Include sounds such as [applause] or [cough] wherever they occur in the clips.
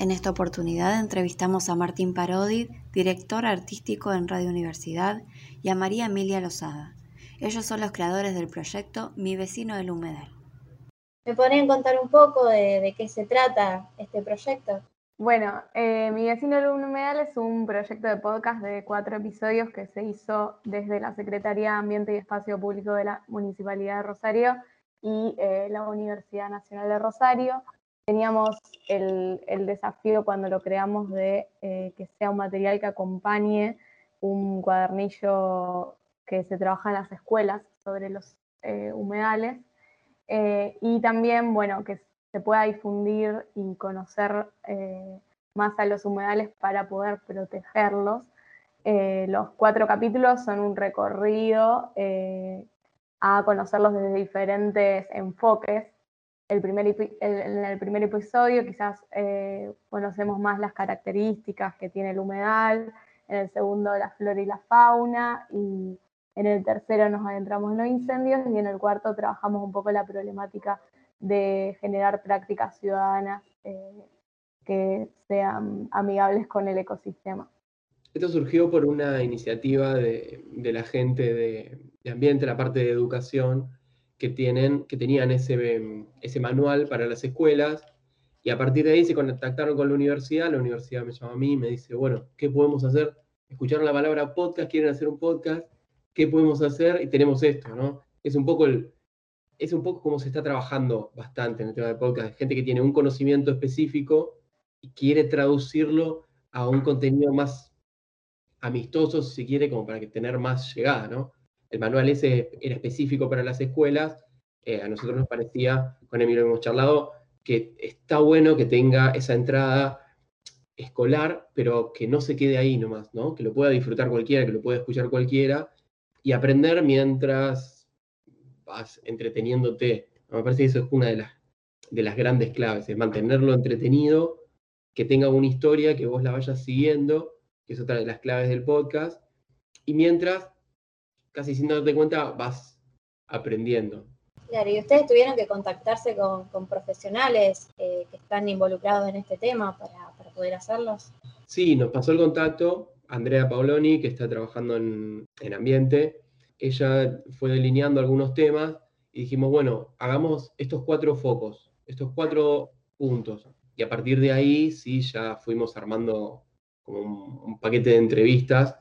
En esta oportunidad entrevistamos a Martín Parodi, director artístico en Radio Universidad, y a María Emilia Lozada. Ellos son los creadores del proyecto Mi vecino del humedal. ¿Me podrían contar un poco de, qué se trata este proyecto? Bueno, eh, Mi vecino del humedal es un proyecto de podcast de cuatro episodios que se hizo desde la Secretaría de Ambiente y Espacio Público de la Municipalidad de Rosario y eh, la Universidad Nacional de Rosario teníamos el, desafío cuando lo creamos de eh, que sea un material que acompañe un cuadernillo que se trabaja en las escuelas sobre los eh, humedales eh, y también, bueno, que se pueda difundir y conocer más a los humedales para poder protegerlos. los cuatro capítulos son un recorrido a conocerlos desde diferentes enfoques el primer, en el primer episodio quizás eh, conocemos más las características que tiene el humedal, en el segundo la flora y la fauna, y en el tercero nos adentramos en los incendios, y en el cuarto trabajamos un poco la problemática de generar prácticas ciudadanas eh, que sean amigables con el ecosistema. Esto surgió por una iniciativa de, la gente de, de ambiente, la parte de educación, que, tienen, que tenían ese, ese manual para las escuelas y a partir de ahí se contactaron con la universidad, la universidad me llama a mí y me dice, bueno, ¿qué podemos hacer? Escucharon la palabra podcast, quieren hacer un podcast, ¿qué podemos hacer? Y tenemos esto, ¿no? Es un poco el, es un poco como se está trabajando bastante en el tema de podcast, gente que tiene un conocimiento específico y quiere traducirlo a un contenido más amistoso, si quiere, como para que tener más llegada, ¿no? El manual ese era específico para las escuelas, eh, a nosotros nos parecía, con Emilio hemos charlado, que está bueno que tenga esa entrada escolar, pero que no se quede ahí nomás, ¿no? Que lo pueda disfrutar cualquiera, que lo pueda escuchar cualquiera y aprender mientras vas entreteniéndote. Me parece que eso es una de las, de las grandes claves, es mantenerlo entretenido, que tenga una historia, que vos la vayas siguiendo, que es otra de las claves del podcast, y mientras casi sin darte cuenta vas aprendiendo. Claro, y ustedes tuvieron que contactarse con, profesionales eh, que están involucrados en este tema para, poder hacerlos. Sí, nos pasó el contacto Andrea Paoloni, que está trabajando en, ambiente. Ella fue delineando algunos temas y dijimos, bueno, hagamos estos cuatro focos, estos cuatro puntos. Y a partir de ahí, sí, ya fuimos armando como un paquete de entrevistas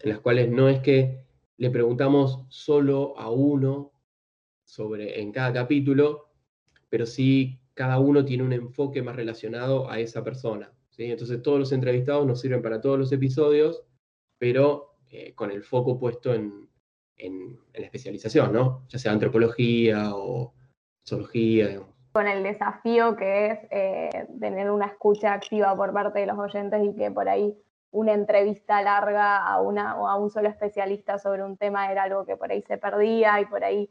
en las cuales no es que le preguntamos solo a uno sobre en cada capítulo, pero sí cada uno tiene un enfoque más relacionado a esa persona. ¿sí? Entonces todos los entrevistados nos sirven para todos los episodios, pero eh, con el foco puesto en, la especialización, ¿no? ya sea antropología o zoología. Con el desafío que es eh, tener una escucha activa por parte de los oyentes y que por ahí una entrevista larga a, una, a un solo especialista sobre un tema era algo que por ahí se perdía y por ahí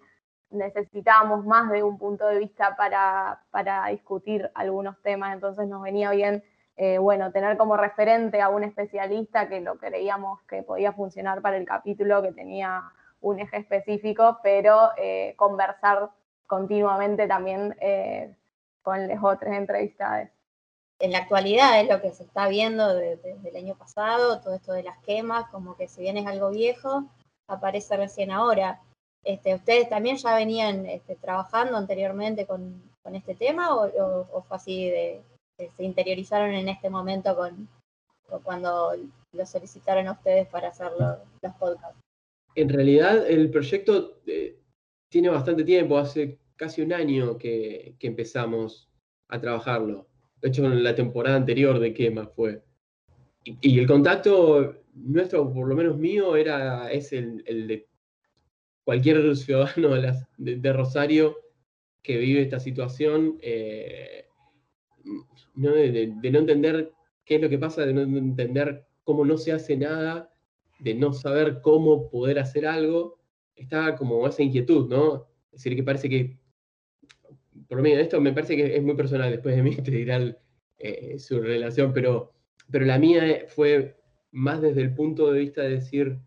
necesitábamos más de un punto de vista para, discutir algunos temas, entonces nos venía bien, eh, bueno, tener como referente a un especialista que lo creíamos que podía funcionar para el capítulo, que tenía un eje específico, pero eh, conversar continuamente también eh, con los otros entrevistados en la actualidad es lo que se está viendo desde el año pasado, todo esto de las quemas, como que si bien es algo viejo, aparece recién ahora. Este, ¿Ustedes también ya venían este, trabajando anteriormente con, este tema o, fue así de, se interiorizaron en este momento con, cuando lo solicitaron a ustedes para hacer los podcasts? En realidad el proyecto eh, tiene bastante tiempo, hace casi un año que empezamos a trabajarlo. De hecho, en la temporada anterior de Quema fue. Y, el contacto nuestro, por lo menos mío, era, es el, de cualquier [laughs] ciudadano de, Rosario que vive esta situación, eh, De, no entender qué es lo que pasa, de no entender cómo no se hace nada, de no saber cómo poder hacer algo, está como esa inquietud, ¿no? Es decir, que parece que por mí, esto me parece que es muy personal, después de mí [laughs] te dirán eh, su relación, pero, pero la mía fue más desde el punto de vista de decir,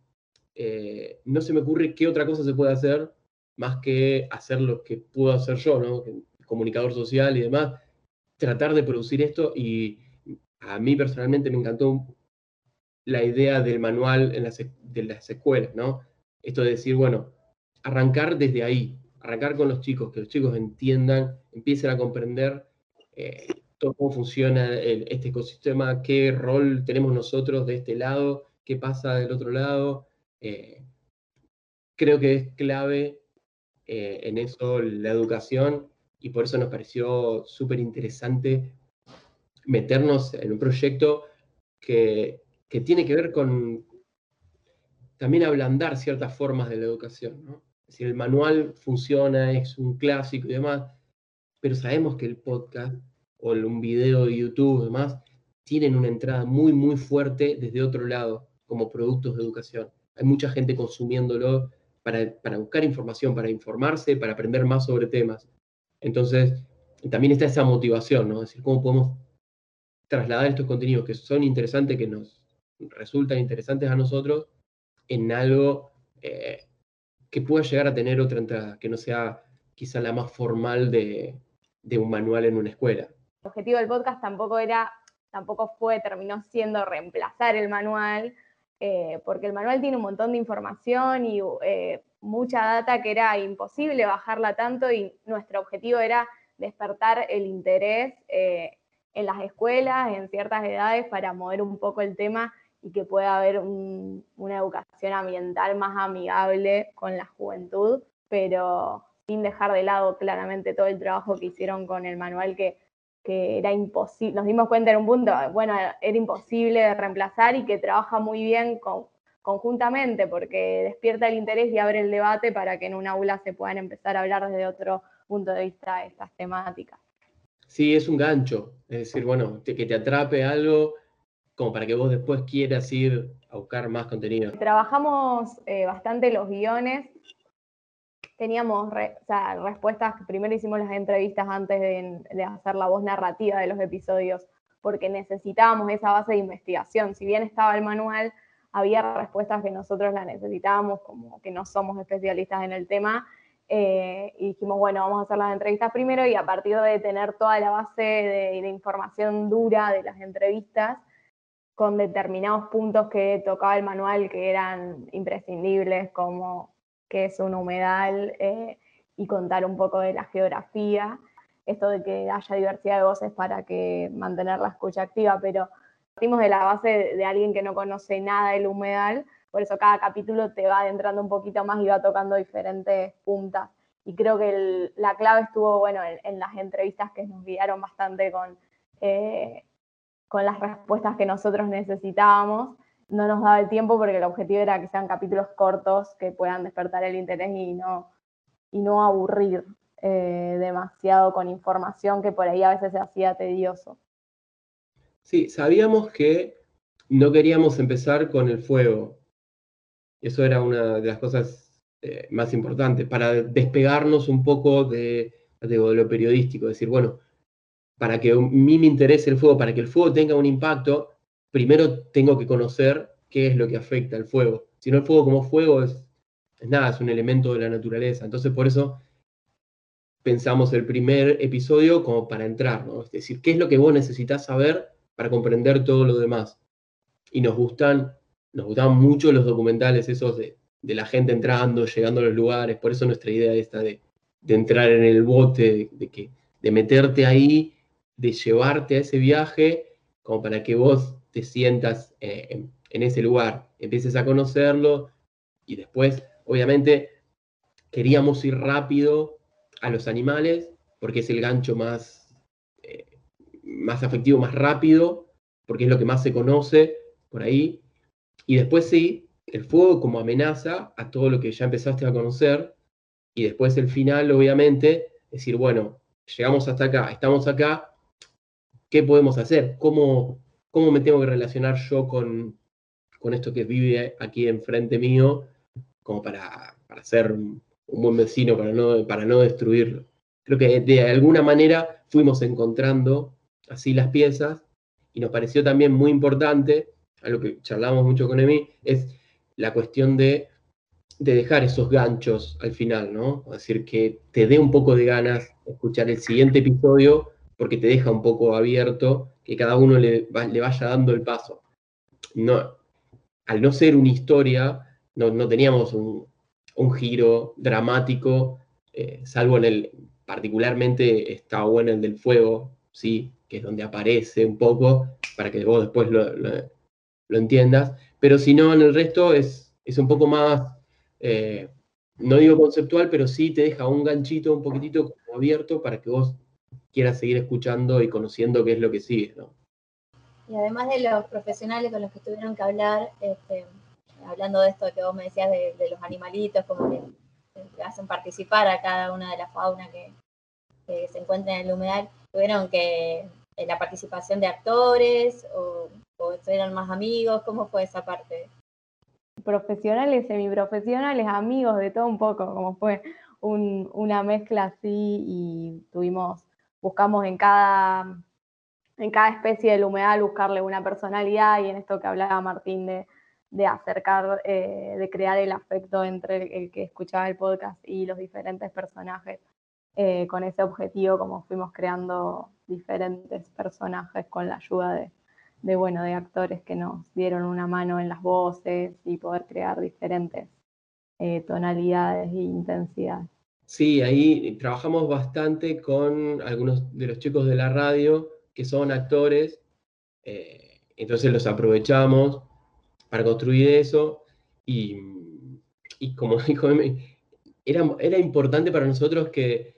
eh, no se me ocurre qué otra cosa se puede hacer más que hacer lo que puedo hacer yo, ¿no? Comunicador social y demás, tratar de producir esto y a mí personalmente me encantó la idea del manual en las, de las escuelas, ¿no? Esto de decir, bueno, arrancar desde ahí, arrancar con los chicos, que los chicos entiendan, empiecen a comprender eh, cómo funciona este ecosistema, qué rol tenemos nosotros de este lado, qué pasa del otro lado. Eh, creo que es clave eh, en eso la educación y por eso nos pareció súper interesante meternos en un proyecto que, tiene que ver con también ablandar ciertas formas de la educación. Es decir, el manual funciona, es un clásico y demás, pero sabemos que el podcast o un video de YouTube y demás tienen una entrada muy, muy fuerte desde otro lado, como productos de educación. Hay mucha gente consumiéndolo para, para buscar información, para informarse, para aprender más sobre temas. Entonces, también está esa motivación, ¿no? Es decir, cómo podemos trasladar estos contenidos que son interesantes, que nos resultan interesantes a nosotros, en algo eh, que pueda llegar a tener otra entrada, que no sea quizá la más formal de, un manual en una escuela. El objetivo del podcast tampoco era, tampoco fue, terminó siendo reemplazar el manual, eh, porque el manual tiene un montón de información y eh, mucha data que era imposible bajarla tanto y nuestro objetivo era despertar el interés en las escuelas, en ciertas edades, para mover un poco el tema y que pueda haber una educación ambiental más amigable con la juventud, pero sin dejar de lado claramente todo el trabajo que hicieron con el manual que, que era imposible, nos dimos cuenta en un punto, bueno, era imposible de reemplazar y que trabaja muy bien conjuntamente porque despierta el interés y abre el debate para que en un aula se puedan empezar a hablar desde otro punto de vista estas temáticas. Sí, es un gancho. Es decir, bueno, que te atrape algo como para que vos después quieras ir a buscar más contenido. Trabajamos eh, bastante los guiones. Teníamos respuestas, primero hicimos las entrevistas antes de, hacer la voz narrativa de los episodios, porque necesitábamos esa base de investigación. Si bien estaba el manual, había respuestas que nosotros la necesitábamos, como que no somos especialistas en el tema, eh, y dijimos, bueno, vamos a hacer las entrevistas primero y a partir de tener toda la base de, información dura de las entrevistas, con determinados puntos que tocaba el manual que eran imprescindibles, como qué es un humedal eh, y contar un poco de la geografía, esto de que haya diversidad de voces para que mantener la escucha activa, pero partimos de la base de, alguien que no conoce nada del humedal, por eso cada capítulo te va adentrando un poquito más y va tocando diferentes puntas. Y creo que la clave estuvo, bueno, en, las entrevistas que nos guiaron bastante con, eh, con las respuestas que nosotros necesitábamos. No nos daba el tiempo porque el objetivo era que sean capítulos cortos que puedan despertar el interés y no, y no aburrir eh, demasiado con información que por ahí a veces se hacía tedioso. Sí, sabíamos que no queríamos empezar con el fuego, eso era una de las cosas eh, más importantes, para despegarnos un poco de, lo periodístico, decir, bueno, para que a mí me interese el fuego, para que el fuego tenga un impacto, primero tengo que conocer qué es lo que afecta al fuego. Si no, el fuego como fuego es, nada, es un elemento de la naturaleza. Entonces, por eso pensamos el primer episodio como para entrar, ¿no? Es decir, ¿qué es lo que vos necesitas saber para comprender todo lo demás? Y nos gustan nos gustaban mucho los documentales esos de, la gente entrando, llegando a los lugares, por eso nuestra idea esta de, entrar en el bote, de, que, de meterte ahí, de llevarte a ese viaje, como para que vos te sientas eh, en, ese lugar, empieces a conocerlo y después, obviamente, queríamos ir rápido a los animales, porque es el gancho más, eh, más afectivo, más rápido, porque es lo que más se conoce por ahí, y después sí, el fuego como amenaza a todo lo que ya empezaste a conocer. Y después el final, obviamente, decir, bueno, llegamos hasta acá, estamos acá, ¿qué podemos hacer? ¿Cómo, cómo me tengo que relacionar yo con, con esto que vive aquí enfrente mío, como para, para ser un, buen vecino, para no, para no destruirlo? Creo que de alguna manera fuimos encontrando así las piezas y nos pareció también muy importante algo que charlamos mucho con Emi, es la cuestión de, dejar esos ganchos al final, ¿no? Es decir, que te dé un poco de ganas escuchar el siguiente episodio porque te deja un poco abierto que cada uno le, vaya dando el paso. No, al no ser una historia, no, teníamos un, giro dramático, eh, salvo en el, particularmente está bueno el del fuego, ¿sí? que es donde aparece un poco, para que vos después lo, entiendas, pero si no, en el resto es, es un poco más, eh, no digo conceptual, pero sí te deja un ganchito un poquitito abierto para que vos quieras seguir escuchando y conociendo qué es lo que sigue. ¿no? Y además de los profesionales con los que tuvieron que hablar, este, hablando de esto que vos me decías de, los animalitos, como que, hacen participar a cada una de las faunas que, se encuentran en el humedal, tuvieron que eh, la participación de actores o, o eran más amigos, ¿cómo fue esa parte? Profesionales, semiprofesionales, amigos, de todo un poco, como fue una mezcla así y tuvimos, buscamos en cada, en cada especie del humedal buscarle una personalidad y en esto que hablaba Martín de, de acercar, eh, de crear el afecto entre el, que escuchaba el podcast y los diferentes personajes. Eh, con ese objetivo, como fuimos creando diferentes personajes con la ayuda de, de, bueno, de actores que nos dieron una mano en las voces y poder crear diferentes eh, tonalidades e intensidades. Sí, ahí trabajamos bastante con algunos de los chicos de la radio que son actores, entonces los aprovechamos para construir eso y, como [laughs] dijo era, era importante para nosotros que,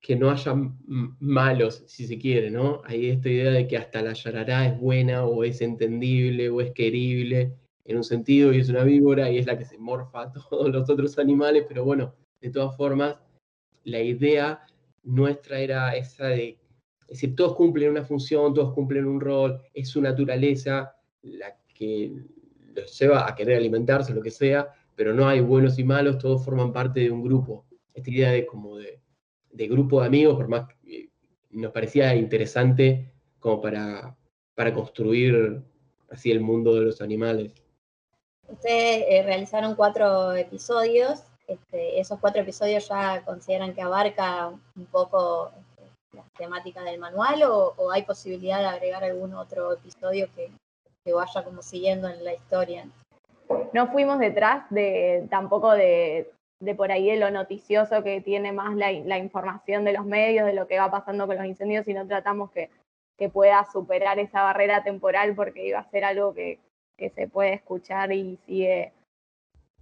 que no haya malos, si se quiere, ¿no? Hay esta idea de que hasta la yarará es buena o es entendible o es querible en un sentido y es una víbora y es la que se morfa a [laughs] todos los otros animales, pero bueno, de todas formas, la idea nuestra era esa de, es decir, todos cumplen una función, todos cumplen un rol, es su naturaleza la que los lleva a querer alimentarse, lo que sea, pero no hay buenos y malos, todos forman parte de un grupo. Esta idea de como de, grupo de amigos, por más nos parecía interesante como para, para construir así el mundo de los animales. Ustedes eh, realizaron cuatro episodios. Este, ¿Esos cuatro episodios ya consideran que abarca un poco este, la temática del manual o, hay posibilidad de agregar algún otro episodio que, vaya como siguiendo en la historia. No fuimos detrás de tampoco de, por ahí de lo noticioso que tiene más la, información de los medios, de lo que va pasando con los incendios, sino tratamos que pueda superar esa barrera temporal porque iba a ser algo que, se puede escuchar y sigue,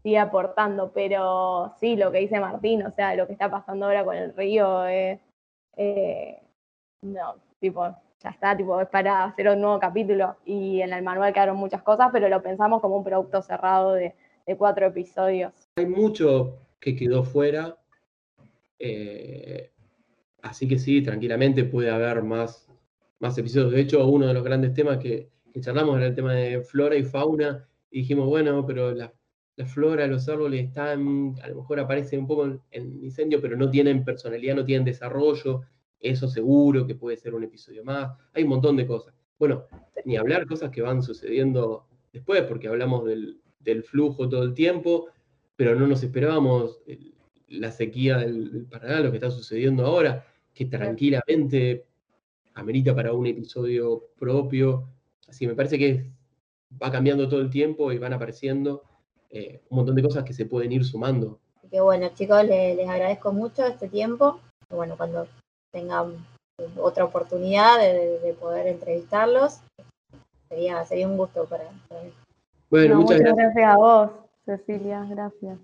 sigue aportando. Pero sí, lo que dice Martín, o sea, lo que está pasando ahora con el río es, eh, no, tipo, ya está, tipo, es para hacer un nuevo capítulo. Y en el manual quedaron muchas cosas, pero lo pensamos como un producto cerrado de, cuatro episodios. Hay mucho que quedó fuera, eh, así que sí, tranquilamente puede haber más, más episodios. De hecho, uno de los grandes temas que, charlamos era el tema de flora y fauna, y dijimos, bueno, pero la, flora, los árboles están, a lo mejor aparecen un poco en, en incendio, pero no tienen personalidad, no tienen desarrollo, eso seguro que puede ser un episodio más. Hay un montón de cosas. Bueno, ni hablar cosas que van sucediendo después, porque hablamos del, flujo todo el tiempo, pero no nos esperábamos la sequía del, Paraná, lo que está sucediendo ahora, que tranquilamente amerita para un episodio propio. Así me parece que va cambiando todo el tiempo y van apareciendo eh, un montón de cosas que se pueden ir sumando. Que bueno, chicos, les, les agradezco mucho este tiempo. Bueno, cuando tengan otra oportunidad de, poder entrevistarlos. Sería, sería un gusto para, Bueno, muchas, gracias. a vos, Cecilia, gracias.